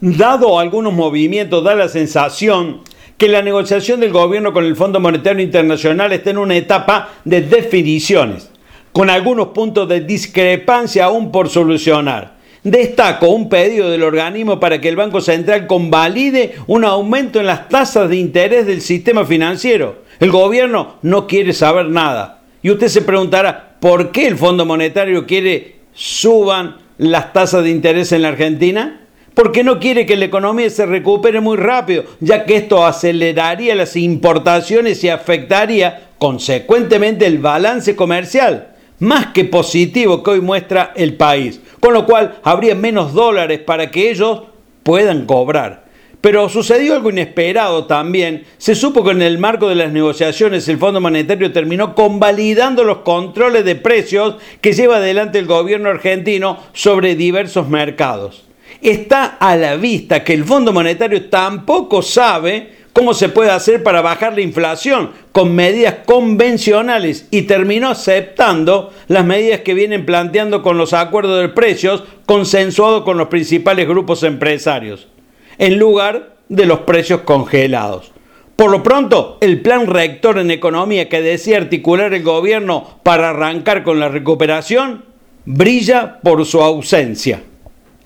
Dado algunos movimientos, da la sensación que la negociación del gobierno con el Fondo Monetario Internacional está en una etapa de definiciones, con algunos puntos de discrepancia aún por solucionar. Destaco un pedido del organismo para que el Banco Central convalide un aumento en las tasas de interés del sistema financiero. El gobierno no quiere saber nada. Y usted se preguntará, ¿por qué el Fondo Monetario quiere suban las tasas de interés en la Argentina? Porque no quiere que la economía se recupere muy rápido, ya que esto aceleraría las importaciones y afectaría consecuentemente el balance comercial, más que positivo que hoy muestra el país, con lo cual habría menos dólares para que ellos puedan cobrar. Pero sucedió algo inesperado también. Se supo que en el marco de las negociaciones el Fondo Monetario terminó convalidando los controles de precios que lleva adelante el gobierno argentino sobre diversos mercados. Está a la vista que el Fondo Monetario tampoco sabe cómo se puede hacer para bajar la inflación con medidas convencionales y terminó aceptando las medidas que vienen planteando con los acuerdos de precios consensuados con los principales grupos empresarios en lugar de los precios congelados. Por lo pronto, el plan rector en economía que decía articular el gobierno para arrancar con la recuperación brilla por su ausencia.